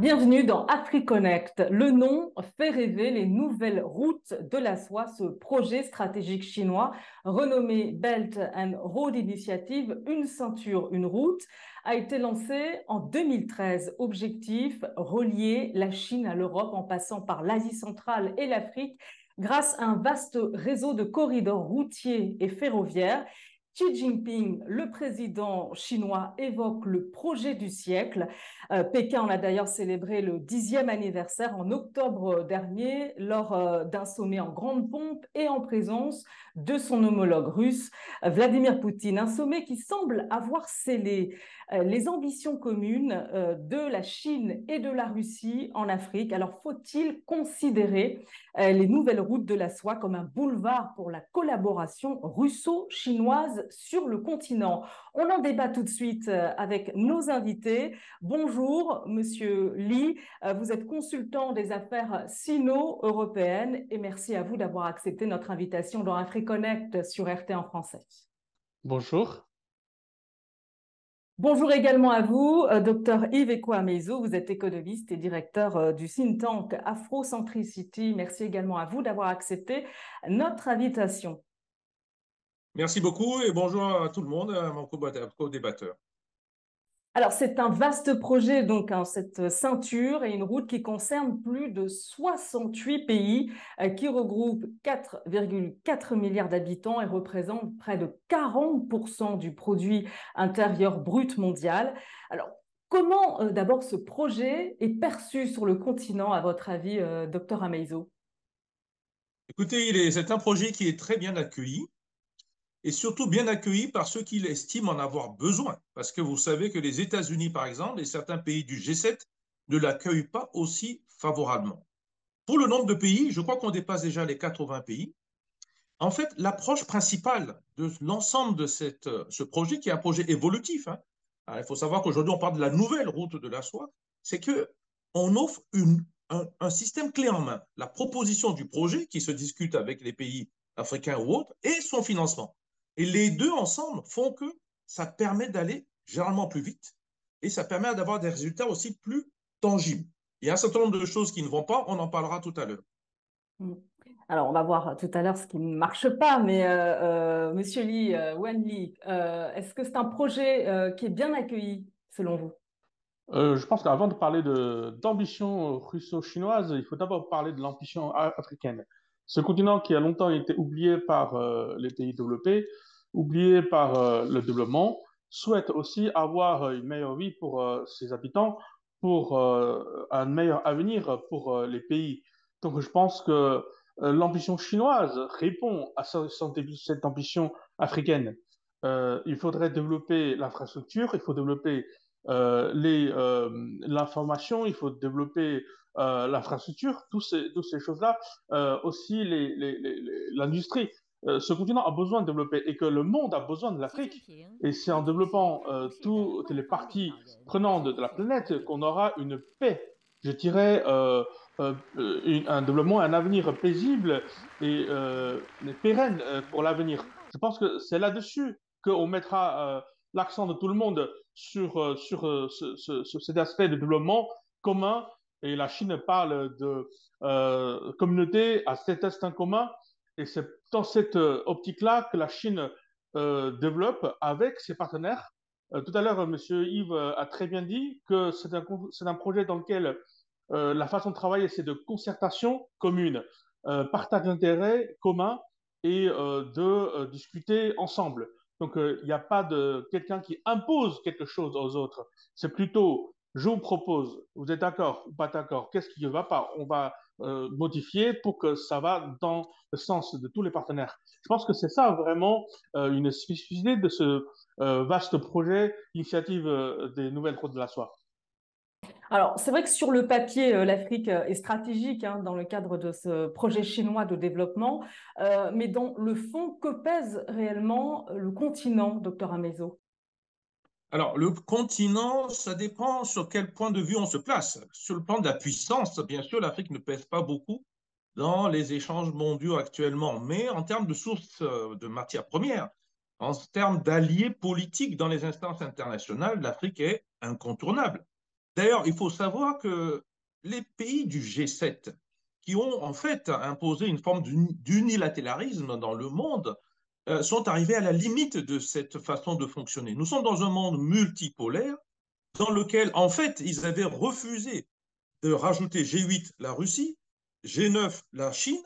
Bienvenue dans AfriConnect. Le nom fait rêver les nouvelles routes de la soie, ce projet stratégique chinois renommé Belt and Road Initiative, une ceinture, une route, a été lancé en 2013. Objectif, relier la Chine à l'Europe en passant par l'Asie centrale et l'Afrique grâce à un vaste réseau de corridors routiers et ferroviaires Xi Jinping, le président chinois, évoque le projet du siècle. Euh, Pékin en a d'ailleurs célébré le dixième anniversaire en octobre dernier lors euh, d'un sommet en grande pompe et en présence de son homologue russe, Vladimir Poutine. Un sommet qui semble avoir scellé les ambitions communes de la Chine et de la Russie en Afrique. Alors faut-il considérer les nouvelles routes de la soie comme un boulevard pour la collaboration russo-chinoise sur le continent? On en débat tout de suite euh, avec nos invités. Bonjour, Monsieur Lee. Euh, vous êtes consultant des affaires sino-européennes et merci à vous d'avoir accepté notre invitation dans AfriConnect sur RT en français. Bonjour. Bonjour également à vous, euh, docteur Yves Ekouamezo. Vous êtes économiste et directeur du think tank Afrocentricity. Merci également à vous d'avoir accepté notre invitation. Merci beaucoup et bonjour à tout le monde, à mon co-débatteur. Alors, c'est un vaste projet, donc, hein, cette ceinture et une route qui concerne plus de 68 pays, euh, qui regroupe 4,4 milliards d'habitants et représente près de 40% du produit intérieur brut mondial. Alors, comment euh, d'abord ce projet est perçu sur le continent, à votre avis, euh, docteur Ameizo Écoutez, c'est un projet qui est très bien accueilli et surtout bien accueilli par ceux qui l'estiment en avoir besoin. Parce que vous savez que les États-Unis, par exemple, et certains pays du G7 ne l'accueillent pas aussi favorablement. Pour le nombre de pays, je crois qu'on dépasse déjà les 80 pays. En fait, l'approche principale de l'ensemble de cette, ce projet, qui est un projet évolutif, hein, il faut savoir qu'aujourd'hui on parle de la nouvelle route de la soie, c'est qu'on offre une, un, un système clé en main. La proposition du projet qui se discute avec les pays africains ou autres et son financement. Et les deux ensemble font que ça permet d'aller généralement plus vite et ça permet d'avoir des résultats aussi plus tangibles. Il y a un certain nombre de choses qui ne vont pas, on en parlera tout à l'heure. Mm. Alors, on va voir tout à l'heure ce qui ne marche pas, mais euh, euh, Monsieur Lee, euh, Wen Lee, est-ce que c'est un projet qui est bien accueilli selon vous? Je pense qu'avant de parler d'ambition russo-chinoise, il faut d'abord parler de l'ambition africaine. Ce continent qui a longtemps été oublié par les pays développés oublié par euh, le développement, souhaite aussi avoir une meilleure vie pour euh, ses habitants, pour euh, un meilleur avenir pour les pays. Donc je pense que l'ambition chinoise répond à cette ambition africaine. il faudrait développer l'infrastructure, il faut développer l'information, il faut développer l'infrastructure, toutes ces, toutes ces choses-là, aussi l'industrie. Euh, ce continent a besoin de développer et que le monde a besoin de l'Afrique. Et c'est en développant euh, toutes les parties prenantes de la planète qu'on aura une paix, je dirais, euh, un développement, un avenir paisible et pérenne pour l'avenir. Je pense que c'est là-dessus qu'on mettra l'accent de tout le monde sur, sur cet aspect de développement commun. Et la Chine parle de communauté à cet instinct commun et c'est dans cette euh, optique-là que la Chine euh, développe avec ses partenaires. Euh, tout à l'heure, M. Yves a très bien dit que c'est un, un, projet dans lequel la façon de travailler, c'est de concertation commune, partage d'intérêts communs et de discuter ensemble. Donc, il n'y a pas de quelqu'un qui impose quelque chose aux autres. C'est plutôt, je vous propose, vous êtes d'accord ou pas d'accord, qu'est-ce qui ne va pas? On va euh, modifier pour que ça va dans le sens de tous les partenaires. Je pense que c'est ça vraiment euh, une spécificité de ce euh, vaste projet, initiative des nouvelles routes de la soie. Alors, c'est vrai que sur le papier, l'Afrique est stratégique hein, dans le cadre de ce projet chinois de développement, mais dans le fond, que pèse réellement le continent, docteur Amezo? Alors, le continent, ça dépend sur quel point de vue on se place. Sur le plan de la puissance, bien sûr, l'Afrique ne pèse pas beaucoup dans les échanges mondiaux actuellement, mais en termes de sources euh, de matières premières, en termes d'alliés politiques dans les instances internationales, l'Afrique est incontournable. D'ailleurs, il faut savoir que les pays du G7 qui ont en fait imposé une forme d'unilatéralisme dans le monde euh, sont arrivés à la limite de cette façon de fonctionner. Nous sommes dans un monde multipolaire dans lequel, en fait, ils avaient refusé de rajouter G8 la Russie, G9 la Chine,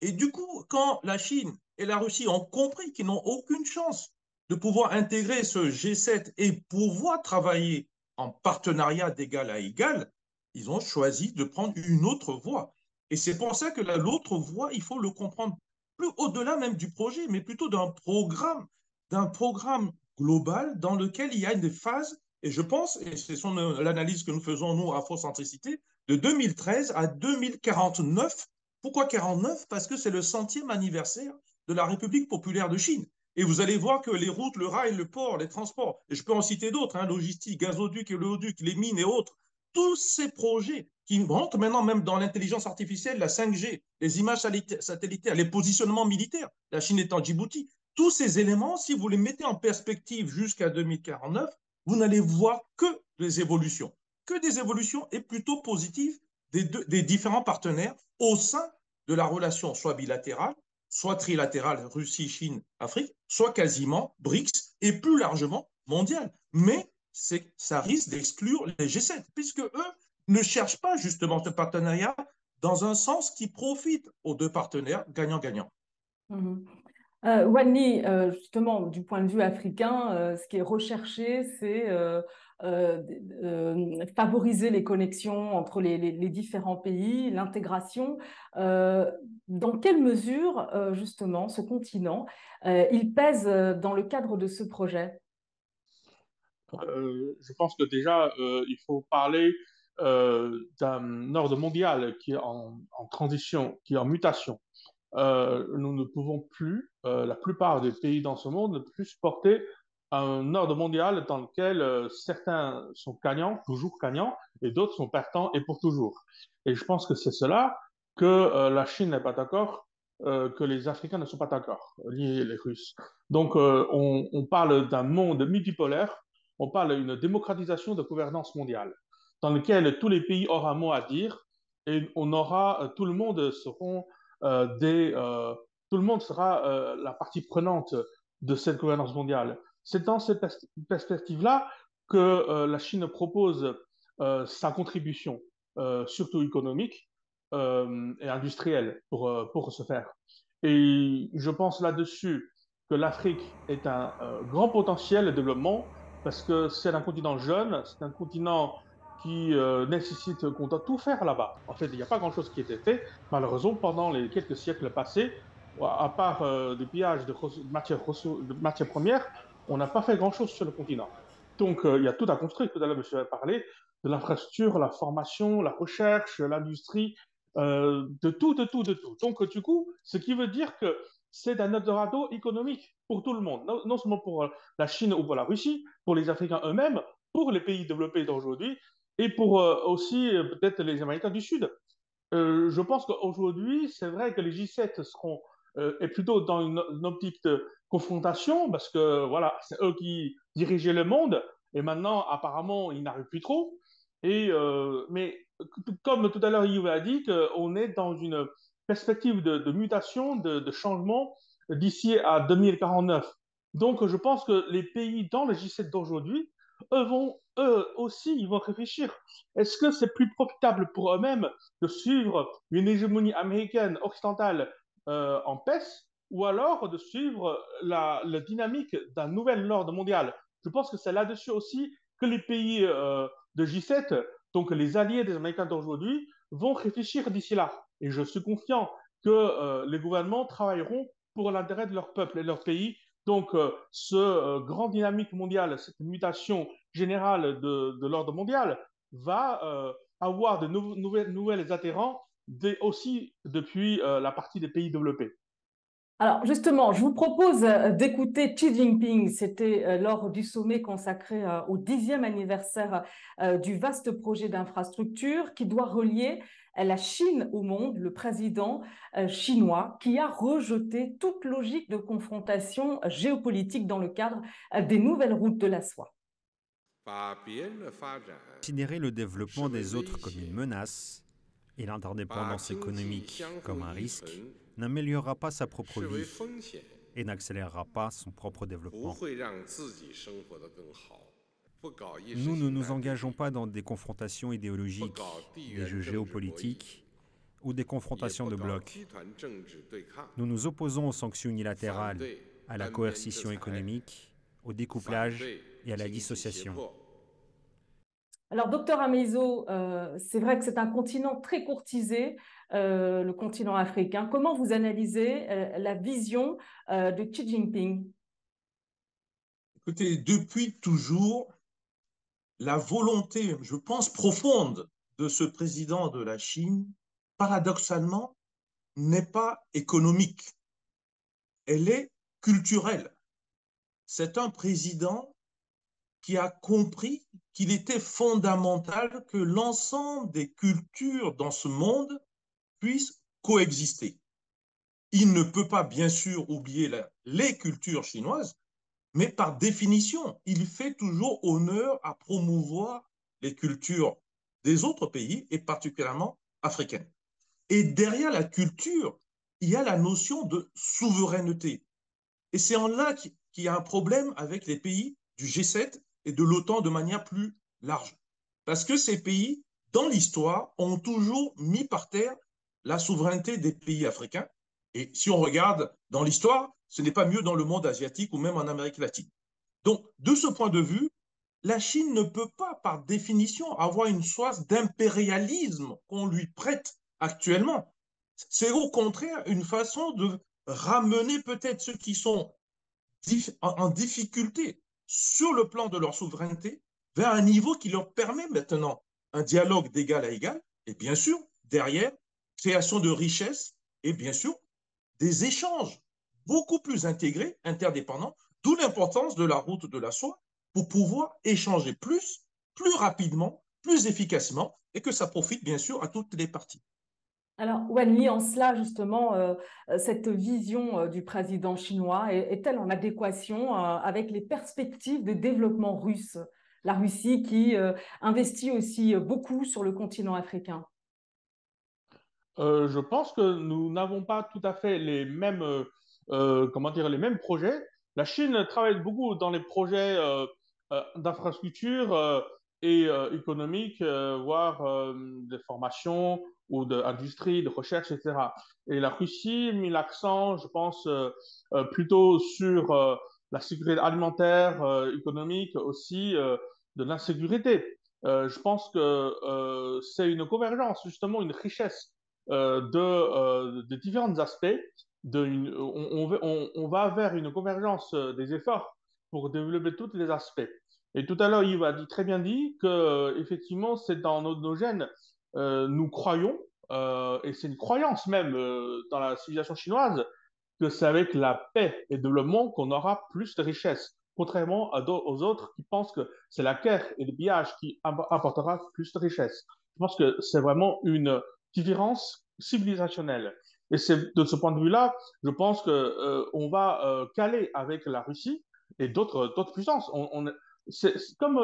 et du coup, quand la Chine et la Russie ont compris qu'ils n'ont aucune chance de pouvoir intégrer ce G7 et pouvoir travailler en partenariat d'égal à égal, ils ont choisi de prendre une autre voie. Et c'est pour ça que l'autre voie, il faut le comprendre plus au-delà même du projet, mais plutôt d'un programme, d'un programme global dans lequel il y a une phase, et je pense, et c'est l'analyse que nous faisons, nous, à Afrocentricité, de 2013 à 2049. Pourquoi 49 Parce que c'est le centième anniversaire de la République populaire de Chine. Et vous allez voir que les routes, le rail, le port, les transports, et je peux en citer d'autres, hein, logistique, gazoduc et léoduc, les mines et autres, tous ces projets qui rentrent maintenant même dans l'intelligence artificielle, la 5G, les images satellitaires, les positionnements militaires, la Chine étant Djibouti, tous ces éléments, si vous les mettez en perspective jusqu'à 2049, vous n'allez voir que des évolutions, que des évolutions et plutôt positives des, des différents partenaires au sein de la relation soit bilatérale, soit trilatérale Russie, Chine, Afrique, soit quasiment BRICS et plus largement mondiale. Mais ça risque d'exclure les G7, puisque eux ne cherchent pas justement ce partenariat dans un sens qui profite aux deux partenaires gagnant-gagnant. Mhm. Euh, Wani, euh, justement, du point de vue africain, euh, ce qui est recherché, c'est favoriser les connexions entre les, les différents pays, l'intégration. dans quelle mesure, justement, ce continent, il pèse dans le cadre de ce projet? Euh, je pense que déjà, euh, il faut parler euh, d'un ordre mondial qui est en, transition, qui est en mutation. nous ne pouvons plus, la plupart des pays dans ce monde, ne plus supporter un ordre mondial dans lequel certains sont gagnants, toujours gagnants, et d'autres sont perdants et pour toujours. Et je pense que c'est cela que la Chine n'est pas d'accord, que les Africains ne sont pas d'accord, ni les Russes. Donc on, on, parle d'un monde multipolaire on parle d'une démocratisation de gouvernance mondiale, dans laquelle tous les pays auront un mot à dire et on aura, euh, tout le monde seront euh, des, euh, tout le monde sera la partie prenante de cette gouvernance mondiale. C'est dans cette perspective-là que la Chine propose sa contribution, surtout économique et industrielle, pour, pour ce faire. Et je pense là-dessus que l'Afrique est un grand potentiel de développement parce que c'est un continent jeune, c'est un continent qui euh, nécessite qu'on doit tout faire là-bas. En fait, il n'y a pas grand-chose qui été fait, malheureusement, pendant les quelques siècles passés, à part euh, des pillages de, matières, premières, on n'a pas fait grand-chose sur le continent. Donc, euh, il y a tout à construire. Tout à l'heure, monsieur a parlé de l'infrastructure, la formation, la recherche, l'industrie, de tout, de tout, de tout. Donc, du coup, ce qui veut dire que c'est un Eldorado économique pour tout le monde, non, seulement pour euh, la Chine ou pour la Russie, pour les Africains eux-mêmes, pour les pays développés d'aujourd'hui et pour euh, aussi euh, peut-être les Américains du Sud. je pense qu'aujourd'hui, c'est vrai que les G7 seront plutôt dans une, optique de confrontation parce que voilà, c'est eux qui dirigeaient le monde et maintenant apparemment ils n'arrivent plus trop. Et mais comme tout à l'heure Yves a dit, qu'on est dans une perspective de, mutation, de, changement d'ici à 2049. Donc, je pense que les pays dans le G7 d'aujourd'hui, eux vont, eux aussi, ils vont réfléchir. Est-ce que c'est plus profitable pour eux-mêmes de suivre une hégémonie américaine occidentale euh, en paix ou alors de suivre la, dynamique d'un nouvel ordre mondial? Je pense que c'est là-dessus aussi que les pays euh, de G7, donc les alliés des Américains d'aujourd'hui, vont réfléchir d'ici là. Et je suis confiant que euh, les gouvernements travailleront pour l'intérêt de leur peuple et de leur pays. Donc, euh, ce euh, grand dynamique mondial, cette mutation générale de, l'ordre mondial va avoir de nouvelles, nouvelles atterrants aussi depuis la partie des pays développés. Alors justement, je vous propose d'écouter Xi Jinping. C'était lors du sommet consacré au dixième anniversaire du vaste projet d'infrastructure qui doit relier la Chine au monde, le président euh, chinois, qui a rejeté toute logique de confrontation géopolitique dans le cadre euh, des nouvelles routes de la soie. Considérer le développement des autres comme une menace et l'interdépendance économique comme un risque n'améliorera pas sa propre vie et n'accélérera pas son propre développement. Nous ne nous engageons pas dans des confrontations idéologiques, des jeux géopolitiques ou des confrontations de blocs. Nous nous opposons aux sanctions unilatérales, à la coercition économique, au découplage et à la dissociation. Alors, docteur Amezo, euh, c'est vrai que c'est un continent très courtisé, euh, le continent africain. Comment vous analysez euh, la vision de Xi Jinping? Écoutez, depuis toujours, la volonté, je pense, profonde de ce président de la Chine, paradoxalement, n'est pas économique. Elle est culturelle. C'est un président qui a compris qu'il était fondamental que l'ensemble des cultures dans ce monde puissent coexister. Il ne peut pas, bien sûr, oublier les cultures chinoises, mais par définition, il fait toujours honneur à promouvoir les cultures des autres pays et particulièrement africaines. Et derrière la culture, il y a la notion de souveraineté. Et c'est en là qu'il y a un problème avec les pays du G7 et de l'OTAN de manière plus large. Parce que ces pays, dans l'histoire, ont toujours mis par terre la souveraineté des pays africains. Et si on regarde dans l'histoire, ce n'est pas mieux dans le monde asiatique ou même en Amérique latine. Donc, de ce point de vue, la Chine ne peut pas, par définition, avoir une soif d'impérialisme qu'on lui prête actuellement. C'est au contraire une façon de ramener peut-être ceux qui sont en difficulté sur le plan de leur souveraineté vers un niveau qui leur permet maintenant un dialogue d'égal à égal et bien sûr, derrière, création de richesses et bien sûr, des échanges beaucoup plus intégrés, interdépendants, d'où l'importance de la route de la soie pour pouvoir échanger plus, plus rapidement, plus efficacement et que ça profite bien sûr à toutes les parties. Alors, Wan en cela, justement, euh, cette vision euh, du président chinois est-elle en adéquation euh, avec les perspectives de développement russe? La Russie qui investit aussi beaucoup sur le continent africain. je pense que nous n'avons pas tout à fait les mêmes, comment dire, les mêmes projets. La Chine travaille beaucoup dans les projets d'infrastructure et économiques, voire des formations ou d'industrie, de, recherche, etc. Et la Russie mis l'accent, je pense, euh, euh, plutôt sur euh, la sécurité alimentaire, économique, aussi de l'insécurité. je pense que c'est une convergence, justement, une richesse de différents aspects. On, va vers une convergence des efforts pour développer tous les aspects. Et tout à l'heure, Yves a dit, très bien dit que effectivement, c'est dans nos, gènes euh, nous croyons, euh, et c'est une croyance même euh, dans la civilisation chinoise, que c'est avec la paix et le développement qu'on aura plus de richesses, contrairement aux autres qui pensent que c'est la guerre et le pillage qui apportera plus de richesses. Je pense que c'est vraiment une différence civilisationnelle. Et c'est de ce point de vue-là, je pense que on va caler avec la Russie et d'autres puissances. Comme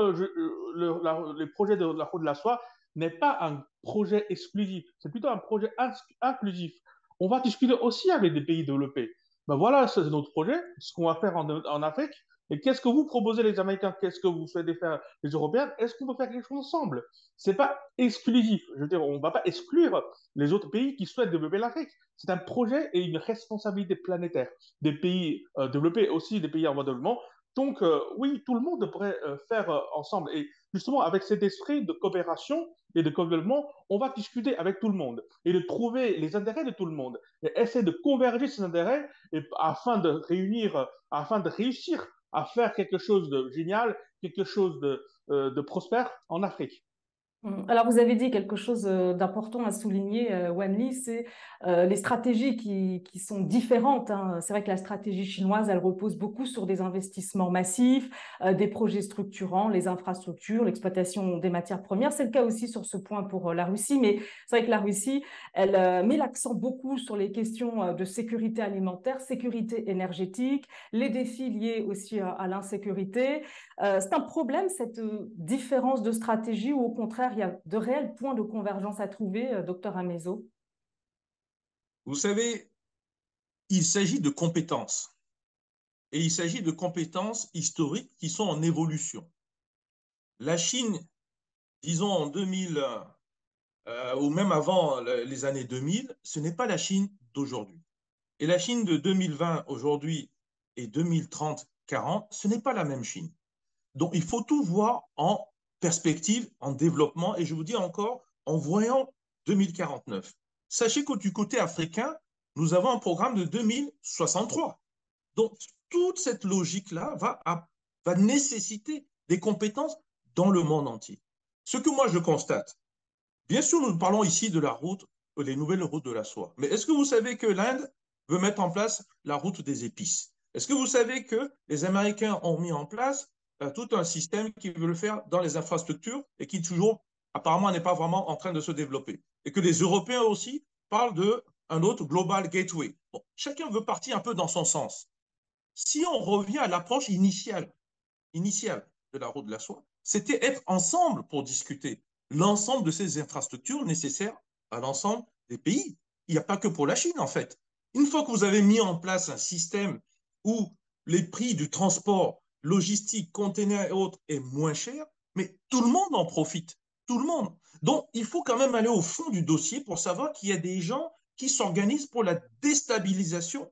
le, les projets de la route de la soie, n'est pas un projet exclusif, c'est plutôt un projet inclusif. On va discuter aussi avec des pays développés. Ben voilà, c'est notre projet, ce qu'on va faire en, Afrique. Et qu'est-ce que vous proposez les Américains? Qu'est-ce que vous souhaitez faire les Européens? Est-ce qu'on peut faire quelque chose ensemble? C'est pas exclusif. Je veux dire, on ne va pas exclure les autres pays qui souhaitent développer l'Afrique. C'est un projet et une responsabilité planétaire des pays euh, développés, aussi des pays en voie de développement. Donc, euh, oui, tout le monde devrait euh, faire ensemble. Et justement, avec cet esprit de coopération, et de développement, on va discuter avec tout le monde et de trouver les intérêts de tout le monde et essayer de converger ces intérêts afin de réunir, afin de réussir à faire quelque chose de génial, quelque chose de, euh, de prospère en Afrique. Mmh. Alors, vous avez dit quelque chose euh, d'important à souligner, euh, Wanli, c'est euh, les stratégies qui, sont différentes. Hein. C'est vrai que la stratégie chinoise, elle repose beaucoup sur des investissements massifs, des projets structurants, les infrastructures, l'exploitation des matières premières. C'est le cas aussi sur ce point pour la Russie, mais c'est vrai que la Russie, elle met l'accent beaucoup sur les questions de sécurité alimentaire, sécurité énergétique, les défis liés aussi à l'insécurité. c'est un problème, cette différence de stratégie, ou au contraire, il y a de réels points de convergence à trouver, euh, docteur Amezo Vous savez, il s'agit de compétences. Et il s'agit de compétences historiques qui sont en évolution. La Chine, disons en 2000, euh, ou même avant les années 2000, ce n'est pas la Chine d'aujourd'hui. Et la Chine de 2020 aujourd'hui et 2030-40, ce n'est pas la même Chine. Donc il faut tout voir en perspective, en développement, et je vous dis encore, en voyant 2049. Sachez que du côté africain, nous avons un programme de 2063. Donc, toute cette logique-là va, va nécessiter des compétences dans le monde entier. Ce que moi, je constate, bien sûr, nous parlons ici de la route, les nouvelles routes de la soie, mais est-ce que vous savez que l'Inde veut mettre en place la route des épices? Est-ce que vous savez que les Américains ont mis en place euh, tout un système qui veut le faire dans les infrastructures et qui toujours, apparemment, n'est pas vraiment en train de se développer. Et que les Européens aussi parlent d'un autre global gateway. Chacun veut partir un peu dans son sens. Si on revient à l'approche initiale, initiale de la route de la soie, c'était être ensemble pour discuter l'ensemble de ces infrastructures nécessaires à l'ensemble des pays. Il n'y a pas que pour la Chine, en fait. Une fois que vous avez mis en place un système où les prix du transport logistique, conteneurs et autres est moins cher, mais tout le monde en profite. Tout le monde. Donc, il faut quand même aller au fond du dossier pour savoir qu'il y a des gens qui s'organisent pour la déstabilisation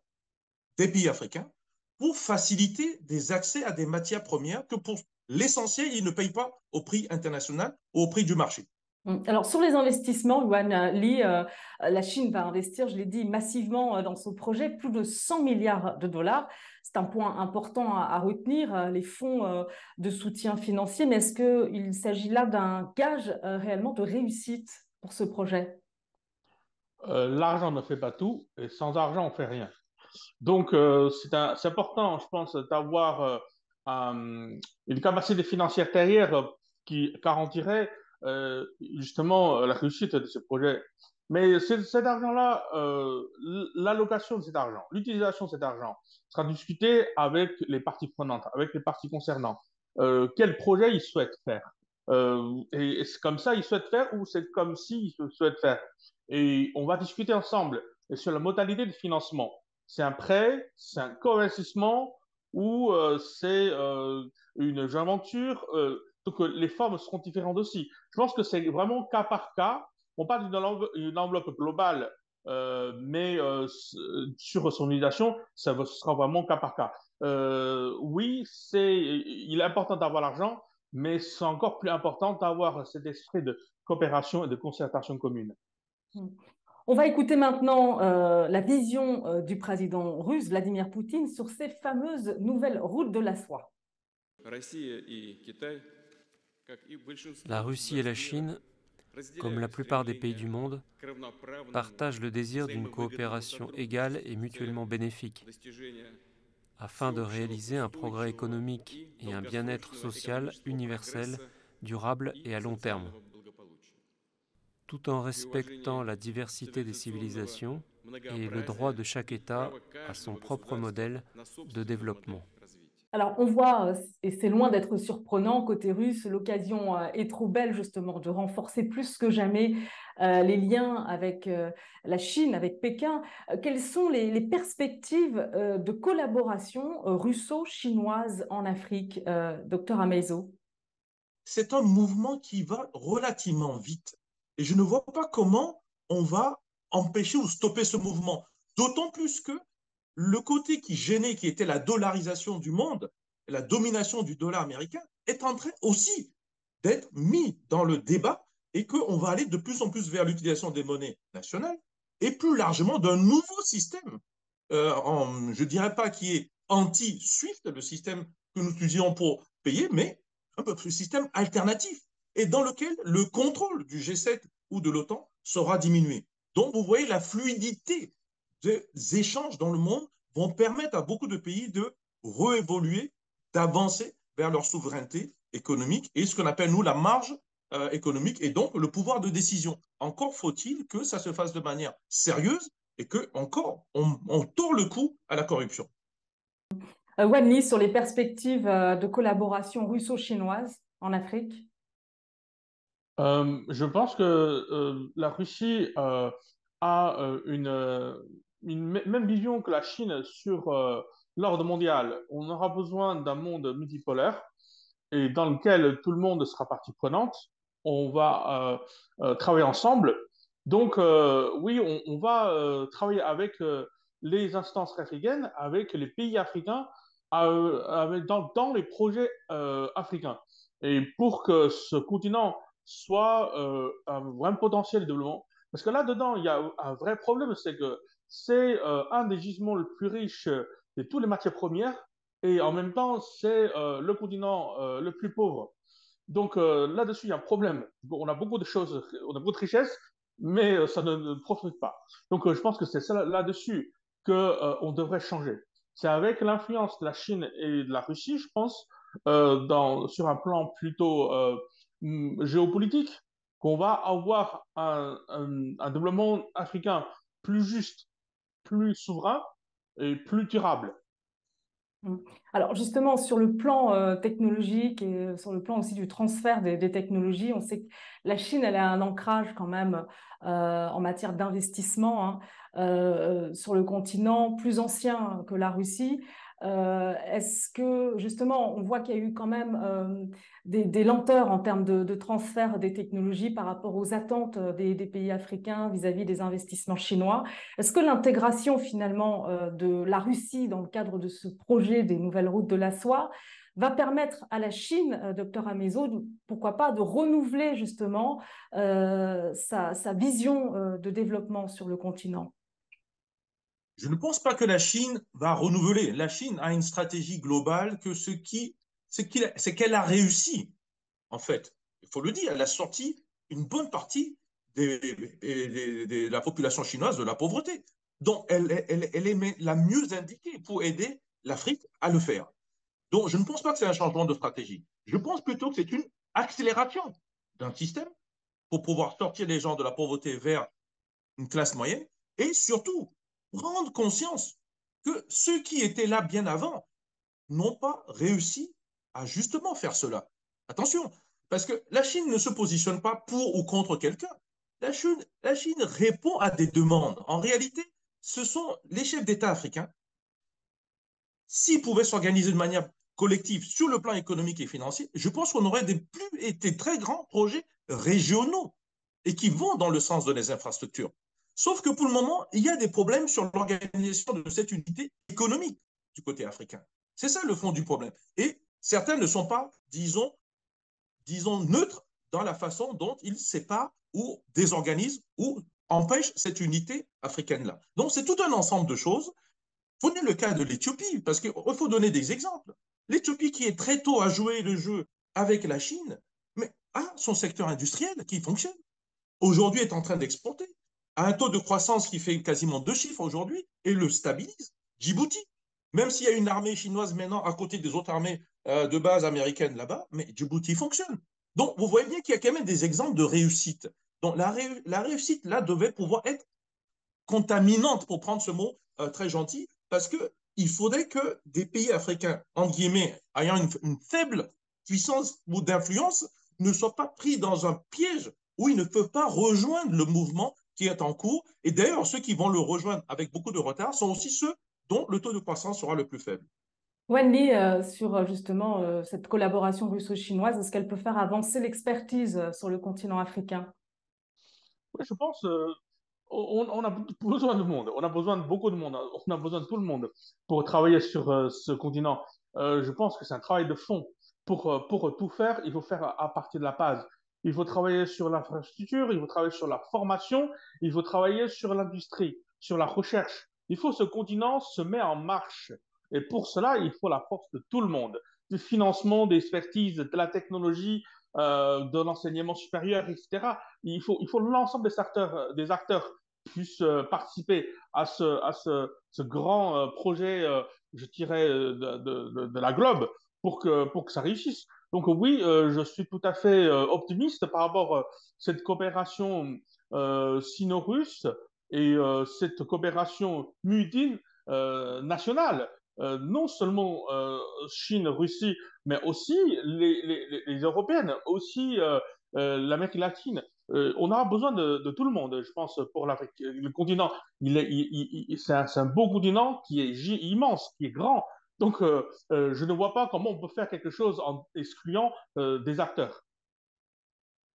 des pays africains pour faciliter des accès à des matières premières que pour l'essentiel, ils ne payent pas au prix international ou au prix du marché. Hum, alors sur les investissements, Yuan Li, euh, la Chine va investir, je l'ai dit, massivement euh, dans ce projet, plus de 100 milliards de dollars. C'est un point important à, retenir, euh, les fonds de soutien financier, mais est-ce qu'il s'agit là d'un gage réellement de réussite pour ce projet? L'argent ne fait pas tout, et sans argent, on ne fait rien. Donc c'est important, je pense, d'avoir une capacité financière derrière qui garantirait euh, justement euh, la réussite de ce projet. Mais cet argent-là, euh, l'allocation de cet argent, l'utilisation de cet argent sera discutée avec les parties prenantes, avec les parties concernantes. quel projet ils souhaitent faire? Et c'est comme ça ils souhaitent faire ou c'est comme s'ils souhaitent faire? Et on va discuter ensemble sur la modalité de financement. C'est un prêt, c'est un co-investissement ou c'est une joint venture donc les formes seront différentes aussi. Je pense que c'est vraiment cas par cas. On parle d'une enveloppe globale, euh, mais euh, sur son utilisation, ça sera vraiment cas par cas. Euh, oui, c'est, il est important d'avoir l'argent, mais c'est encore plus important d'avoir cet esprit de coopération et de concertation commune. Hmm. On va écouter maintenant la vision du président russe Vladimir Poutine sur ces fameuses nouvelles routes de la soie. La Russie et la Chine, comme la plupart des pays du monde, partagent le désir d'une coopération égale et mutuellement bénéfique afin de réaliser un progrès économique et un bien-être social universel, durable et à long terme, tout en respectant la diversité des civilisations et le droit de chaque État à son propre modèle de développement. Alors, on voit, euh, et c'est loin d'être surprenant, côté russe, l'occasion euh, est trop belle justement de renforcer plus que jamais euh, les liens avec la Chine, avec Pékin. Quelles sont les, perspectives de collaboration russo-chinoise en Afrique, docteur Amezo? C'est un mouvement qui va relativement vite. Et je ne vois pas comment on va empêcher ou stopper ce mouvement. D'autant plus que le côté qui gênait, qui était la dollarisation du monde, la domination du dollar américain, est en train aussi d'être mis dans le débat et qu'on va aller de plus en plus vers l'utilisation des monnaies nationales et plus largement d'un nouveau système, euh, je ne dirais pas qui est anti-SWIFT, le système que nous utilisons pour payer, mais un peu plus système alternatif et dans lequel le contrôle du G7 ou de l'OTAN sera diminué. Donc, vous voyez, la fluidité des échanges dans le monde vont permettre à beaucoup de pays de réévoluer, d'avancer vers leur souveraineté économique et ce qu'on appelle, nous, la marge euh, économique et donc le pouvoir de décision. Encore faut-il que ça se fasse de manière sérieuse et que, encore, on, on tourne le cou à la corruption. Euh, Wenli, sur les perspectives euh, de collaboration russo-chinoise en Afrique Je pense que la Russie a une, une, même vision que la Chine sur l'ordre mondial. On aura besoin d'un monde multipolaire et dans lequel tout le monde sera partie prenante on va euh, euh, travailler ensemble. Donc, euh, oui, on, va travailler avec les instances africaines, avec les pays africains, dans, les projets africains. Et pour que ce continent soit un vrai potentiel de développement, parce que là-dedans, il y a un vrai problème, c'est que c'est un des gisements les plus riches de toutes les matières premières, et en même temps, c'est le continent le plus pauvre. Donc euh, là-dessus, il y a un problème. On a beaucoup de choses, on a beaucoup de richesses, mais euh, ça ne, profite pas. Donc euh, je pense que c'est là-dessus qu'on devrait changer. C'est avec l'influence de la Chine et de la Russie, je pense, sur un plan plutôt mm, géopolitique, qu'on va avoir un développement africain plus juste, plus souverain et plus durable. Mmh. Alors justement, sur le plan euh, technologique et euh, sur le plan aussi du transfert des, technologies, on sait que la Chine, elle a un ancrage quand même euh, en matière d'investissement hein, sur le continent plus ancien que la Russie. Euh, est-ce que justement, on voit qu'il y a eu quand même euh, des, lenteurs en termes de, transfert des technologies par rapport aux attentes des, pays africains vis-à-vis des investissements chinois? Est-ce que l'intégration finalement euh, de la Russie dans le cadre de ce projet des nouvelles routes de la soie va permettre à la Chine, docteur Amezo, pourquoi pas, de renouveler justement sa, vision de développement sur le continent? Je ne pense pas que la Chine va renouveler. La Chine a une stratégie globale que ce qui, c'est qu'elle a réussi, en fait. Il faut le dire, elle a sorti une bonne partie de la population chinoise de la pauvreté. Donc, elle, elle, elle est la mieux indiquée pour aider l'Afrique à le faire. Donc, je ne pense pas que c'est un changement de stratégie. Je pense plutôt que c'est une accélération d'un système pour pouvoir sortir les gens de la pauvreté vers une classe moyenne et surtout prendre conscience que ceux qui étaient là bien avant n'ont pas réussi à justement faire cela. Attention, parce que la Chine ne se positionne pas pour ou contre quelqu'un. La Chine, répond à des demandes. En réalité, ce sont les chefs d'État africains. S'ils pouvaient s'organiser de manière collective sur le plan économique et financier, je pense qu'on aurait des plus très grands projets régionaux et qui vont dans le sens de les infrastructures. Sauf que pour le moment, il y a des problèmes sur l'organisation de cette unité économique du côté africain. C'est ça le fond du problème. Et certains ne sont pas, disons, disons neutres dans la façon dont ils séparent ou désorganisent ou empêchent cette unité africaine-là. Donc c'est tout un ensemble de choses. Prenez le cas de l'Éthiopie, parce qu'il faut donner des exemples. L'Éthiopie qui est très tôt à jouer le jeu avec la Chine, mais a son secteur industriel qui fonctionne. Aujourd'hui est en train d'exporter a un taux de croissance qui fait quasiment deux chiffres aujourd'hui et le stabilise. Djibouti, même s'il y a une armée chinoise maintenant à côté des autres armées euh, de base américaines là-bas, mais Djibouti fonctionne. Donc, vous voyez bien qu'il y a quand même des exemples de réussite. Donc, la, réussite, là, devait pouvoir être contaminante, pour prendre ce mot euh, très gentil, parce qu'il faudrait que des pays africains, entre guillemets, ayant une faible puissance ou d'influence, ne soient pas pris dans un piège où ils ne peuvent pas rejoindre le mouvement qui est en cours. Et d'ailleurs, ceux qui vont le rejoindre avec beaucoup de retard sont aussi ceux dont le taux de croissance sera le plus faible. Wendy, euh, sur euh, justement euh, cette collaboration russo-chinoise, est-ce qu'elle peut faire avancer l'expertise sur le continent africain? Oui, je pense on, on, a besoin de monde, on a besoin de beaucoup de monde, on a besoin de tout le monde pour travailler sur ce continent. je pense que c'est un travail de fond. Pour, pour tout faire, il faut faire à partir de la base il faut travailler sur l'infrastructure, il faut travailler sur la formation, il faut travailler sur l'industrie, sur la recherche. Il faut que ce continent se met en marche. Et pour cela, il faut la force de tout le monde, du financement, des expertises, de la technologie, de l'enseignement supérieur, etc. Il faut, il faut l'ensemble des acteurs, des acteurs puissent participer à ce, à ce grand projet, je dirais, de, de, de, la globe pour que, pour que ça réussisse. Donc oui, je suis tout à fait optimiste par rapport à cette coopération sino-russe et cette coopération mutine nationale. non seulement Chine-Russie, mais aussi les, Européennes, aussi l'Amérique latine. on aura besoin de, tout le monde, je pense, pour l'Afrique. Le continent, il est, il, c'est un, beau continent qui est immense, qui est grand. Donc, je ne vois pas comment on peut faire quelque chose en excluant des acteurs.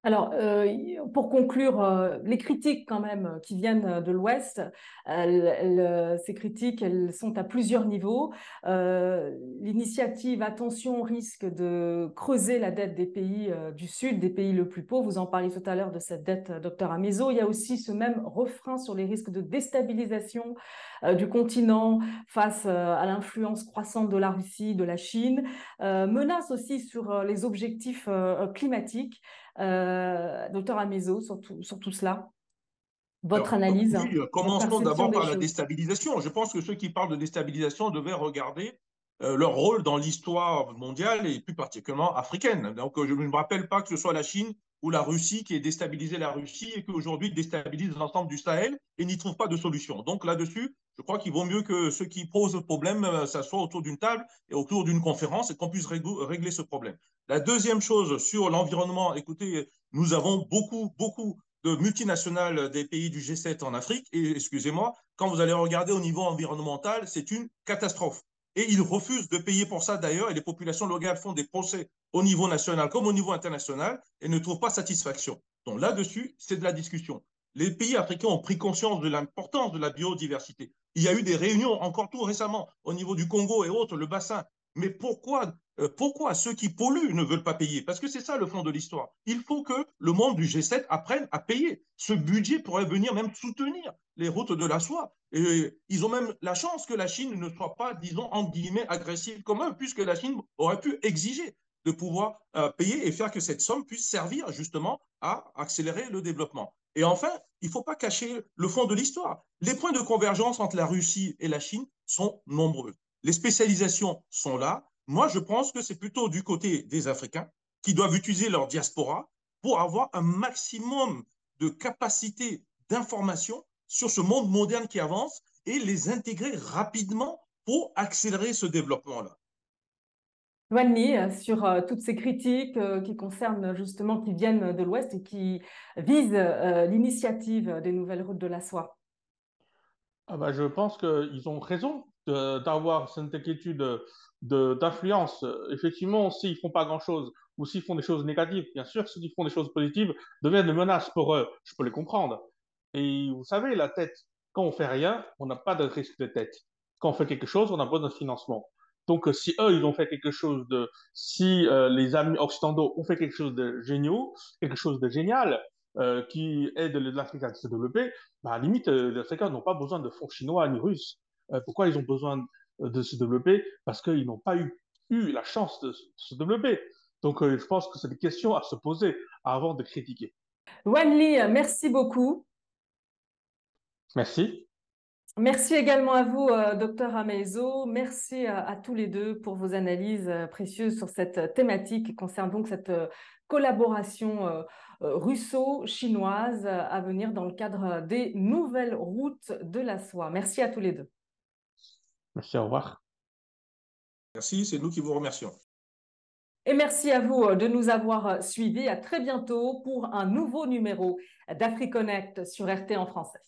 Alors, euh, pour conclure, euh, les critiques quand même qui viennent de l'Ouest, ces critiques, elles sont à plusieurs niveaux. Euh, l'initiative Attention risque de creuser la dette des pays du Sud, des pays le plus pauvres. Vous en parliez tout à l'heure de cette dette, docteur Amizo. Il y a aussi ce même refrain sur les risques de déstabilisation du continent face à l'influence croissante de la Russie, de la Chine. menace aussi sur les objectifs climatiques. Euh, docteur Amezo, sur tout, sur tout cela votre analyse oui, Commençons d'abord par la déstabilisation. Je pense que ceux qui parlent de déstabilisation devaient regarder euh, leur rôle dans l'histoire mondiale et plus particulièrement africaine. Donc, je ne me rappelle pas que ce soit la Chine ou la Russie qui ait déstabilisé la Russie et qu'aujourd'hui déstabilise l'ensemble du Sahel et n'y trouve pas de solution. Donc là-dessus, je crois qu'il vaut mieux que ceux qui posent le problème euh, s'assoient autour d'une table et autour d'une conférence et qu'on puisse régler ce problème. La deuxième chose sur l'environnement, écoutez, nous avons beaucoup, beaucoup de multinationales des pays du G7 en Afrique et excusez-moi, quand vous allez regarder au niveau environnemental, c'est une catastrophe. Et ils refusent de payer pour ça d'ailleurs, et les populations locales font des procès au niveau national comme au niveau international et ne trouvent pas satisfaction. Donc là-dessus, c'est de la discussion. Les pays africains ont pris conscience de l'importance de la biodiversité. Il y a eu des réunions encore tout récemment au niveau du Congo et autres, le bassin. Mais pourquoi, euh, pourquoi ceux qui polluent ne veulent pas payer? Parce que c'est ça le fond de l'histoire. Il faut que le monde du G7 apprenne à payer. Ce budget pourrait venir même soutenir les routes de la soie. Et ils ont même la chance que la Chine ne soit pas, disons, en guillemets, agressive comme eux, puisque la Chine aurait pu exiger de pouvoir euh, payer et faire que cette somme puisse servir justement à accélérer le développement. Et enfin, il ne faut pas cacher le fond de l'histoire. Les points de convergence entre la Russie et la Chine sont nombreux. Les spécialisations sont là. Moi, je pense que c'est plutôt du côté des Africains qui doivent utiliser leur diaspora pour avoir un maximum de capacité d'information sur ce monde moderne qui avance et les intégrer rapidement pour accélérer ce développement-là. Euh, sur euh, toutes ces critiques euh, qui concernent justement, qui viennent de l'Ouest et qui visent l'initiative des nouvelles routes de la soie. Ah bah, je pense qu'ils ont raison d'avoir cette inquiétude d'influence. Effectivement, s'ils font pas grand-chose ou s'ils font des choses négatives, bien sûr, ceux qui font des choses positives deviennent des menaces pour eux. Je peux les comprendre. Et vous savez, la tête, quand on fait rien, on n'a pas de risque de tête. Quand on fait quelque chose, on a besoin de financement. Donc, si eux, ils ont fait quelque chose de, si euh, les amis occidentaux ont fait quelque chose de génial, quelque chose de génial, euh, qui aide l'Afrique à se développer, bah, à la limite, euh, les Africains n'ont pas besoin de fonds chinois ni russes. Pourquoi ils ont besoin de se développer? Parce qu'ils n'ont pas eu, eu, la chance de se développer. Donc, je pense que c'est des questions à se poser avant de critiquer. Wanli, merci beaucoup. Merci. Merci également à vous, euh, docteur Amezo. Merci à, tous les deux pour vos analyses euh, précieuses sur cette thématique qui concerne donc cette euh, collaboration russo-chinoise à venir dans le cadre des nouvelles routes de la soie. Merci à tous les deux. Merci, au revoir. Merci, c'est nous qui vous remercions. Et merci à vous de nous avoir suivis. À très bientôt pour un nouveau numéro d'AfriConnect sur RT en français.